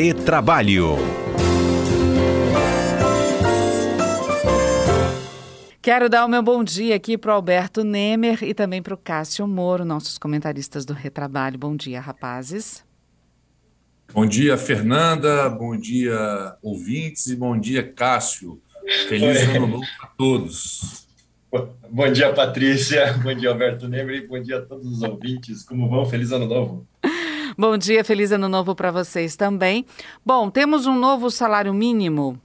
Retrabalho. Quero dar o meu bom dia aqui para o Alberto Nemer e também para o Cássio Moro, nossos comentaristas do Retrabalho. Bom dia, rapazes. Bom dia, Fernanda. Bom dia, ouvintes. E bom dia, Cássio. Feliz ano novo a todos. Bom dia, Patrícia. Bom dia, Alberto Nebre. Bom dia a todos os ouvintes. Como vão? Feliz ano novo. Bom dia, feliz ano novo para vocês também. Bom, temos um novo salário mínimo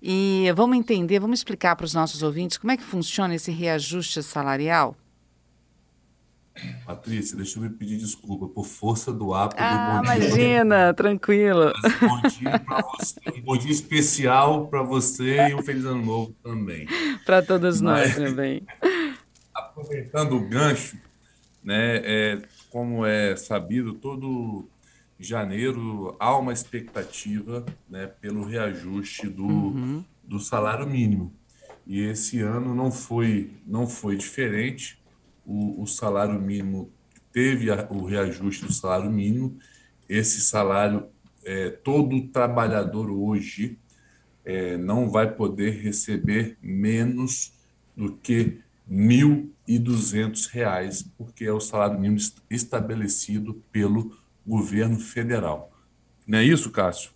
e vamos entender, vamos explicar para os nossos ouvintes como é que funciona esse reajuste salarial. Patrícia, deixa eu me pedir desculpa por força do hábito ah, do bom dia. Imagina, tranquilo. bom dia para você, um bom dia especial para você e um feliz ano novo também. Para todos nós também. Aproveitando o gancho, né, é, como é sabido, todo janeiro há uma expectativa né, pelo reajuste do, uhum. do salário mínimo. E esse ano não foi, não foi diferente o, o salário mínimo teve a, o reajuste do salário mínimo. Esse salário, é, todo trabalhador hoje é, não vai poder receber menos do que R$ 1.200, porque é o salário mínimo estabelecido pelo governo federal. Não é isso, Cássio?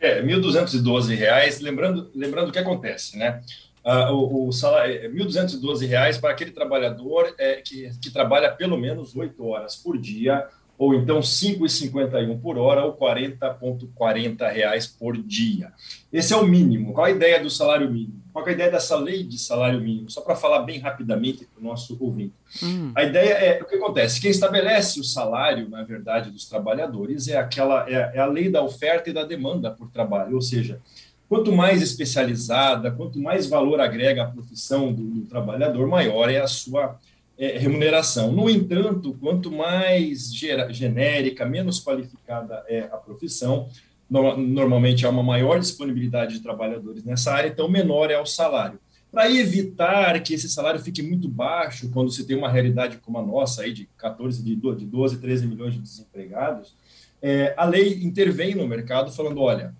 É, R$ 1.212. Lembrando, lembrando o que acontece, né? Uh, o, o, salário R$ 1.212 para aquele trabalhador é, que, que trabalha pelo menos 8 horas por dia, ou então R$ 5,51 por hora, ou 40,40 reais por dia. Esse é o mínimo. Qual a ideia do salário mínimo? Qual a ideia dessa lei de salário mínimo? Só para falar bem rapidamente para o nosso ouvinte. Hum. A ideia é o que acontece: quem estabelece o salário, na verdade, dos trabalhadores é aquela é, é a lei da oferta e da demanda por trabalho, ou seja, Quanto mais especializada, quanto mais valor agrega a profissão do, do trabalhador, maior é a sua é, remuneração. No entanto, quanto mais genérica, menos qualificada é a profissão, no, normalmente há uma maior disponibilidade de trabalhadores nessa área, então menor é o salário. Para evitar que esse salário fique muito baixo, quando se tem uma realidade como a nossa, aí de 14, de 12, 13 milhões de desempregados, é, a lei intervém no mercado falando, olha,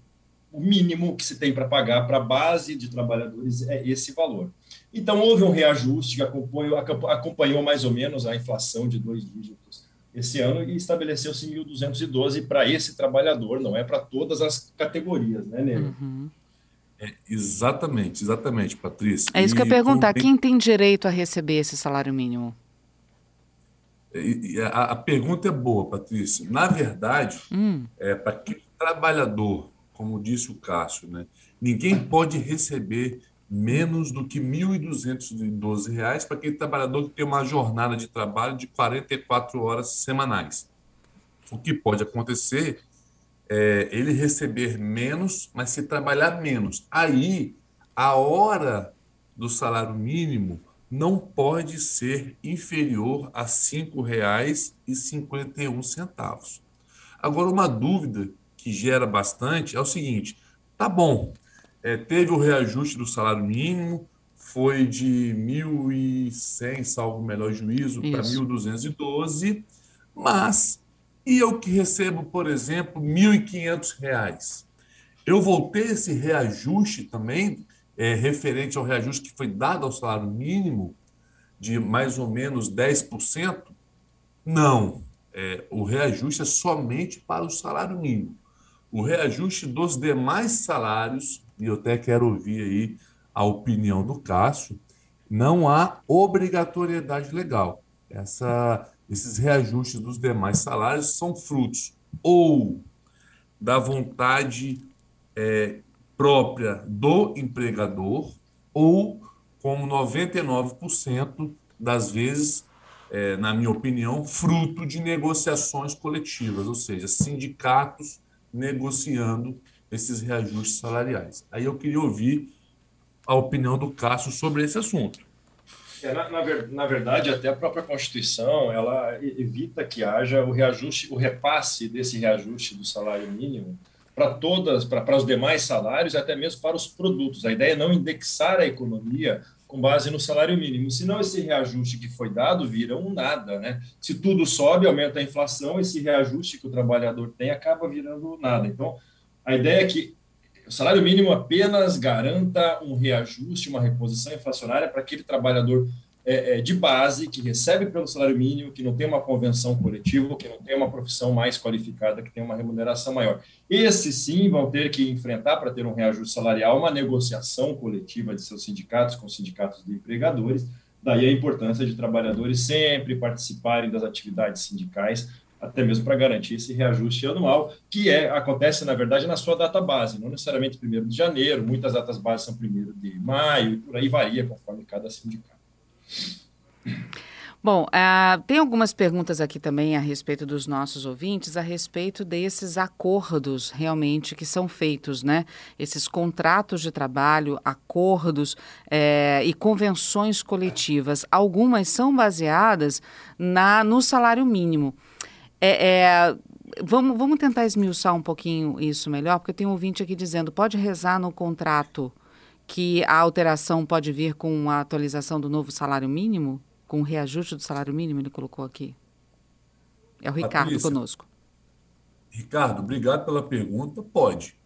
o mínimo que se tem para pagar para a base de trabalhadores é esse valor. Então, houve um reajuste que acompanhou, acompanhou mais ou menos a inflação de dois dígitos esse ano e estabeleceu-se 1.212 para esse trabalhador, não é para todas as categorias, né, Nele? Uhum. É, exatamente, exatamente, Patrícia. É isso que eu ia perguntar. Quem tem direito a receber esse salário mínimo? A, a pergunta é boa, Patrícia. Na verdade, hum. é, para que trabalhador como disse o Cássio, né? ninguém pode receber menos do que R$ 1.212 para aquele trabalhador que tem uma jornada de trabalho de 44 horas semanais. O que pode acontecer é ele receber menos, mas se trabalhar menos. Aí, a hora do salário mínimo não pode ser inferior a R$ 5,51. Agora, uma dúvida que gera bastante é o seguinte: tá bom, é, teve o reajuste do salário mínimo, foi de 1.100, salvo o melhor juízo, para 1.212, mas e eu que recebo, por exemplo, R$ 1.500? Eu vou ter esse reajuste também, é, referente ao reajuste que foi dado ao salário mínimo, de mais ou menos 10%? Não. É, o reajuste é somente para o salário mínimo o reajuste dos demais salários, e eu até quero ouvir aí a opinião do Cássio, não há obrigatoriedade legal. Essa, esses reajustes dos demais salários são frutos ou da vontade é, própria do empregador, ou, como 99% das vezes, é, na minha opinião, fruto de negociações coletivas, ou seja, sindicatos negociando esses reajustes salariais. Aí eu queria ouvir a opinião do Cássio sobre esse assunto. É, na, na, na, verdade, até a própria Constituição ela evita que haja o reajuste, o repasse desse reajuste do salário mínimo para todas, para, os demais salários, até mesmo para os produtos. A ideia é não indexar a economia com base no salário mínimo. Senão, esse reajuste que foi dado vira um nada. Né? Se tudo sobe, aumenta a inflação, esse reajuste que o trabalhador tem acaba virando nada. Então, a ideia é que o salário mínimo apenas garanta um reajuste, uma reposição inflacionária para aquele trabalhador é, é, de base, que recebe pelo salário mínimo, que não tem uma convenção coletiva, que não tem uma profissão mais qualificada, que tem uma remuneração maior. Esses sim vão ter que enfrentar, para ter um reajuste salarial, uma negociação coletiva de seus sindicatos com sindicatos de empregadores. Daí a importância de trabalhadores sempre participarem das atividades sindicais, até mesmo para garantir esse reajuste anual, que é acontece, na verdade, na sua data base, não necessariamente 1 de janeiro, muitas datas bases são 1 de maio, por aí varia conforme cada sindicato. Bom, uh, tem algumas perguntas aqui também a respeito dos nossos ouvintes, a respeito desses acordos realmente que são feitos, né? Esses contratos de trabalho, acordos é, e convenções coletivas. Algumas são baseadas na, no salário mínimo. É, é, vamos, vamos tentar esmiuçar um pouquinho isso melhor, porque tem um ouvinte aqui dizendo: pode rezar no contrato que a alteração pode vir com a atualização do novo salário mínimo? Com o reajuste do salário mínimo, ele colocou aqui. É o Ricardo conosco. Ricardo, obrigado pela pergunta. Pode.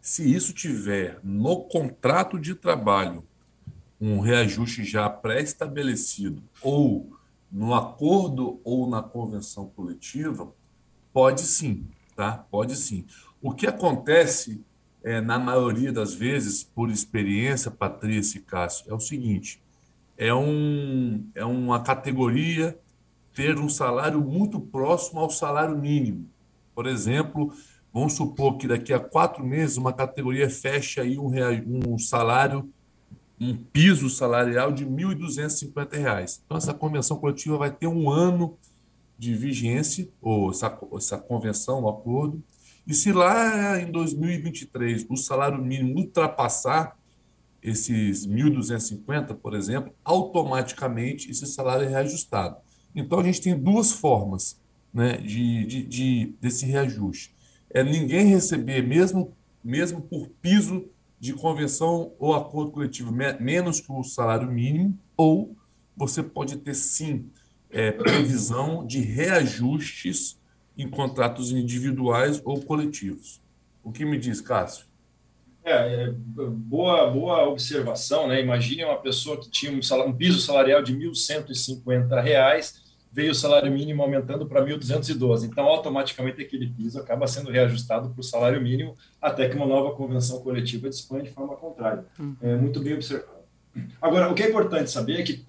Se isso tiver no contrato de trabalho um reajuste já pré-estabelecido ou no acordo ou na convenção coletiva, pode sim, tá? Pode sim. O que acontece é, na maioria das vezes, por experiência, Patrícia e Cássio, é o seguinte: é, um, é uma categoria ter um salário muito próximo ao salário mínimo. Por exemplo, vamos supor que daqui a quatro meses uma categoria fecha aí um, um salário, um piso salarial de R$ 1.250. Então, essa convenção coletiva vai ter um ano de vigência, ou essa, essa convenção, o acordo, e se lá em 2023 o salário mínimo ultrapassar esses 1.250, por exemplo, automaticamente esse salário é reajustado. Então a gente tem duas formas né, de, de, de desse reajuste. É ninguém receber, mesmo, mesmo por piso de convenção ou acordo coletivo, menos que o salário mínimo, ou você pode ter sim é, previsão de reajustes em contratos individuais ou coletivos. O que me diz, Cássio? É, é, boa, boa observação, né? Imagine uma pessoa que tinha um, salário, um piso salarial de R$ 1.150, veio o salário mínimo aumentando para 1.212. Então, automaticamente, aquele piso acaba sendo reajustado para o salário mínimo, até que uma nova convenção coletiva disponha de forma contrária. Hum. É muito bem observado. Agora, o que é importante saber é que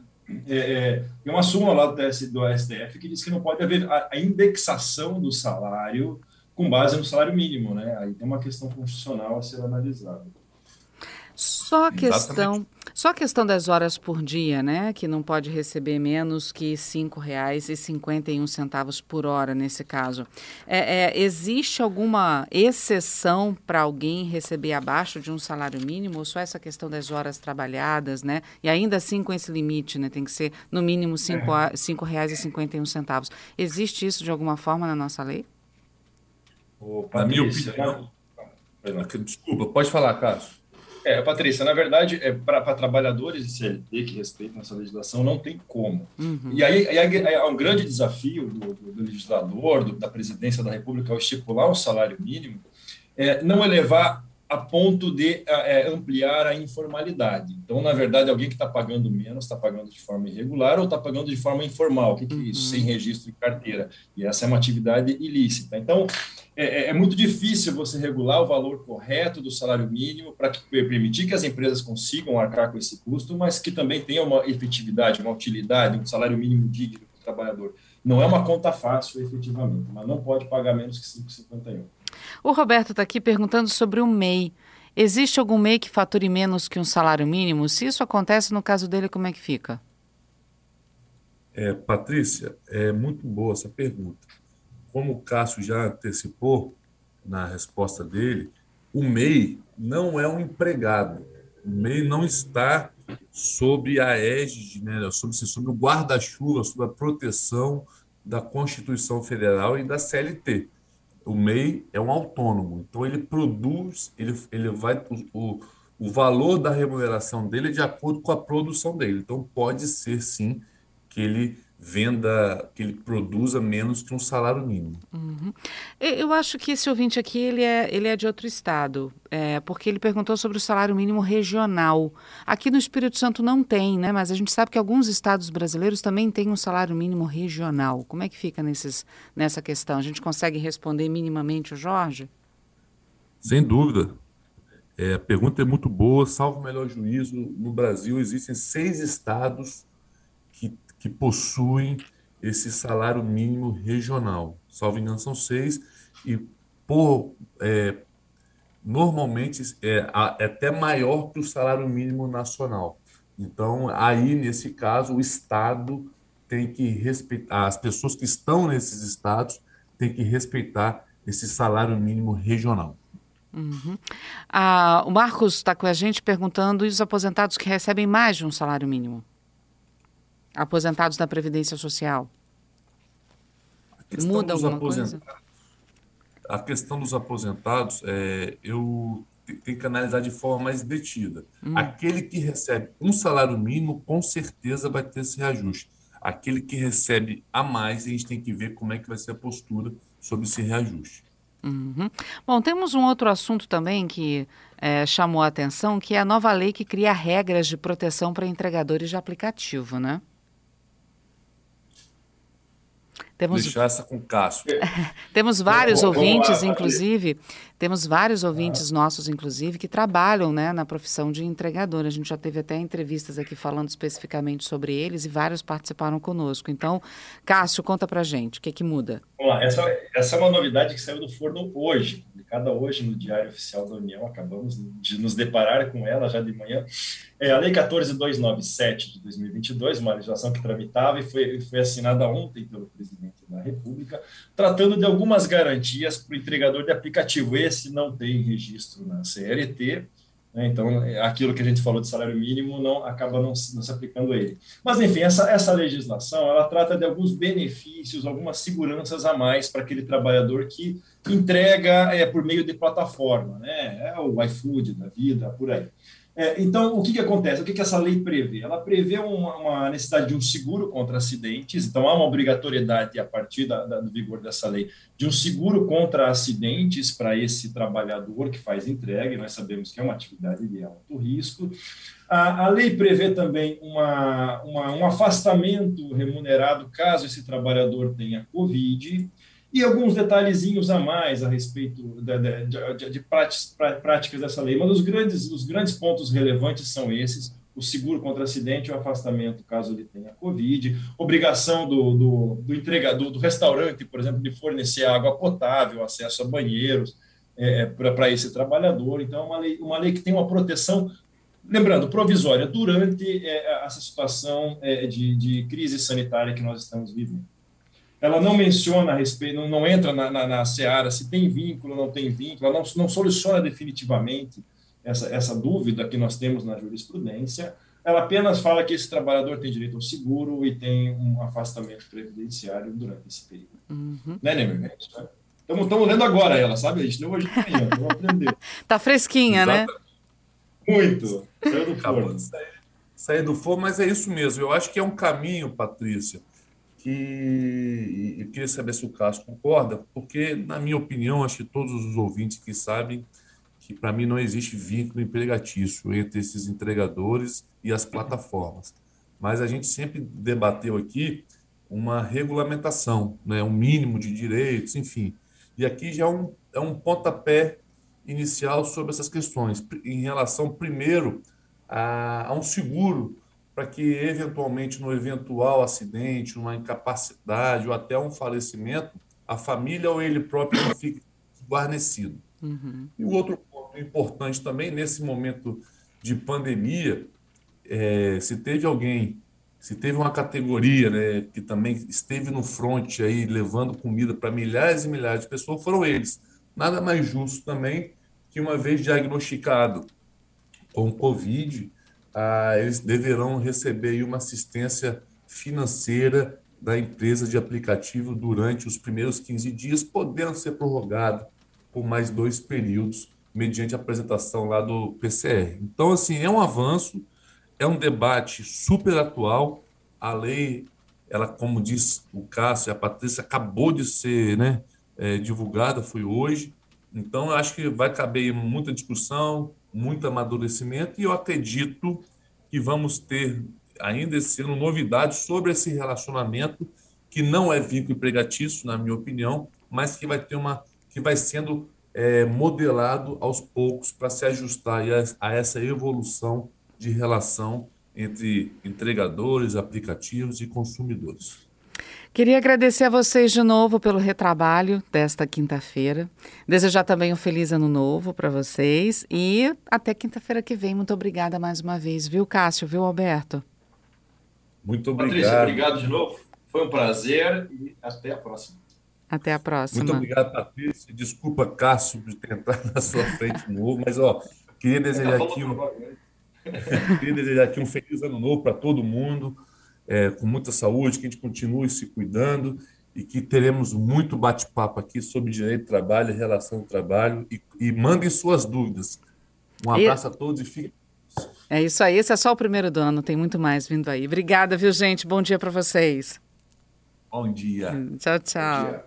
é, é, tem uma súmula lá do, TS, do STF que diz que não pode haver a, a, indexação do salário com base no salário mínimo, né? Aí tem uma questão constitucional a ser analisada. Só a questão, só a questão das horas por dia, né? Que não pode receber menos que R$ 5,51 por hora nesse caso. É, é, existe alguma exceção para alguém receber abaixo de um salário mínimo ou só essa questão das horas trabalhadas, né? E ainda assim com esse limite, né? Tem que ser no mínimo R$ 5,51. Existe isso de alguma forma na nossa lei? Na minha opinião. Desculpa, pode falar, Carlos. É, Patrícia, na verdade, é, para trabalhadores de CLT que respeitam essa legislação, não tem como. Uhum. E aí, aí, é um grande desafio do, do, do legislador, do, da presidência da República, ao estipular um salário mínimo, é, não elevar a ponto de é, ampliar a informalidade. Então, na verdade, alguém que está pagando menos está pagando de forma irregular ou está pagando de forma informal. O que, que é isso? Uhum. Sem registro de carteira. E essa é uma atividade ilícita. Então, é, é, é muito difícil você regular o valor correto do salário mínimo para permitir que as empresas consigam arcar com esse custo, mas que também tenha uma efetividade, uma utilidade, um salário mínimo digno para o trabalhador. Não é uma conta fácil, efetivamente, mas não pode pagar menos que 5,51. O Roberto está aqui perguntando sobre o MEI. Existe algum MEI que fature menos que um salário mínimo? Se isso acontece, no caso dele, como é que fica? É, Patrícia, é muito boa essa pergunta. Como o Cássio já antecipou na resposta dele, o MEI não é um empregado. O MEI não está sob a égide, né, sob, sob o guarda-chuva, sob a proteção da Constituição Federal e da CLT o MEI é um autônomo, então ele produz, ele, ele vai, o, o valor da remuneração dele é de acordo com a produção dele. Então, pode ser sim que ele venda, que ele produza menos que um salário mínimo. Uhum. Eu acho que esse ouvinte aqui ele é, ele é de outro estado, é, porque ele perguntou sobre o salário mínimo regional. Aqui no Espírito Santo não tem, né? Mas a gente sabe que alguns estados brasileiros também têm um salário mínimo regional. Como é que fica nesses, nessa questão? A gente consegue responder minimamente o Jorge? Sem dúvida. É, a pergunta é muito boa. Salvo o melhor juízo, no Brasil existem seis estados que possuem esse salário mínimo regional. Salvo engano, são seis, e por, é, normalmente é, é até maior que o salário mínimo nacional. Então, aí, nesse caso, o Estado tem que respeitar, as pessoas que estão nesses estados têm que respeitar esse salário mínimo regional. Uhum. Ah, o Marcos está com a gente perguntando: e os aposentados que recebem mais de um salário mínimo? Aposentados da Previdência Social? Muda alguma coisa? A questão dos aposentados, é, eu tenho que analisar de forma mais detida. Hum. Aquele que recebe um salário mínimo, com certeza vai ter esse reajuste. Aquele que recebe a mais, a gente tem que ver como é que vai ser a postura sobre esse reajuste. Uhum. Bom, temos um outro assunto também que é, chamou a atenção, que é a nova lei que cria regras de proteção para entregadores de aplicativo, né? Temos, Deixar essa com o Cássio. temos vários ouvintes, lá, inclusive, temos vários ouvintes ah. nossos, inclusive, que trabalham né, na profissão de entregador. A gente já teve até entrevistas aqui falando especificamente sobre eles e vários participaram conosco. Então, Cássio, conta pra gente, o que, que muda? Vamos lá, essa, essa é uma novidade que saiu do forno hoje, publicada hoje no Diário Oficial da União, acabamos de nos deparar com ela já de manhã. É a Lei 14297 de 2022, uma legislação que tramitava e foi, foi assinada ontem pelo presidente da República, tratando de algumas garantias para o entregador de aplicativo. Esse não tem registro na né? Então aquilo que a gente falou de salário mínimo não acaba não, não se aplicando a ele. Mas, enfim, essa, essa legislação ela trata de alguns benefícios, algumas seguranças a mais para aquele trabalhador que entrega é, por meio de plataforma, né? é o iFood da vida, por aí. É, então, o que, que acontece? O que, que essa lei prevê? Ela prevê uma, uma, necessidade de um seguro contra acidentes, então há uma obrigatoriedade, a partir da, da, do vigor dessa lei, de um seguro contra acidentes para esse trabalhador que faz entrega, nós sabemos que é uma atividade de alto risco. A, a lei prevê também uma, uma, um afastamento remunerado caso esse trabalhador tenha Covid, e alguns detalhezinhos a mais a respeito de, de, de, práticas dessa lei. Mas os grandes, os grandes pontos relevantes são esses: o seguro contra acidente o afastamento caso ele tenha Covid, obrigação do, do, do entregador, do restaurante, por exemplo, de fornecer água potável, acesso a banheiros é, é para esse trabalhador. Então, é uma lei, uma lei que tem uma proteção lembrando, provisória, durante é, essa situação é, de, de, crise sanitária que nós estamos vivendo ela não menciona a respeito, não, não entra na, na, na, seara se tem vínculo ou não tem vínculo, ela não, não soluciona definitivamente essa, essa dúvida que nós temos na jurisprudência, ela apenas fala que esse trabalhador tem direito ao seguro e tem um afastamento previdenciário durante esse período. Uhum. Né, Nemer? Estamos é lendo agora ela, sabe? A gente não hoje de manhã, vamos aprender. Tá fresquinha, né? Exato. né? Muito. Saiu do forno. Saiu do forno, mas é isso mesmo. Eu acho que é um caminho, Patrícia, que queria saber se o Cássio concorda, porque, na minha opinião, acho que todos os ouvintes que sabem que, para mim, não existe vínculo empregatício entre esses entregadores e as plataformas. Mas a gente sempre debateu aqui uma regulamentação, né, um mínimo de direitos, enfim. E aqui já é um, é um pontapé inicial sobre essas questões, em relação, primeiro, a, a um seguro para que, eventualmente, no eventual acidente, uma incapacidade ou até um falecimento, a família ou ele próprio não fique guarnecido. Uhum. E o outro ponto importante também, nesse momento de pandemia, é, se teve alguém, se teve uma categoria né, que também esteve no front aí, levando comida para milhares e milhares de pessoas, foram eles. Nada mais justo também que, uma vez diagnosticado com Covid, ah, eles deverão receber uma assistência financeira da empresa de aplicativo durante os primeiros 15 dias, podendo ser prorrogado por mais dois períodos mediante apresentação lá do PCR. Então, assim, é um avanço, é um debate super atual. A lei, ela, como diz o Cássio e a Patrícia, acabou de ser né, é, divulgada, foi hoje. Então, eu acho que vai caber muita discussão, muito amadurecimento, e eu acredito que vamos ter ainda esse ano novidades sobre esse relacionamento que não é vínculo empregatício, na minha opinião, mas que vai ter uma que vai sendo é, modelado aos poucos para se ajustar a, a essa evolução de relação entre entregadores, aplicativos e consumidores. Queria agradecer a vocês de novo pelo retrabalho desta quinta-feira. Desejar também um feliz ano novo para vocês e até quinta-feira que vem. Muito obrigada mais uma vez, viu, Cássio? Viu, Alberto? Muito obrigado. Patrícia, obrigado de novo. Foi um prazer e até a próxima. Até a próxima. Muito obrigado, Patrícia. Desculpa, Cássio, de tentar na sua frente de novo, mas ó, queria desejar aqui um, queria desejar aqui um feliz ano novo para todo mundo é, com muita saúde, que a gente continue se cuidando e que teremos muito bate-papo aqui sobre direito do trabalho e relação do trabalho. E, e mandem suas dúvidas. Um abraço e... a todos e fiquem. É isso aí, esse é só o primeiro do ano, tem muito mais vindo aí. Obrigada, viu, gente? Bom dia para vocês. Bom dia. Tchau, tchau.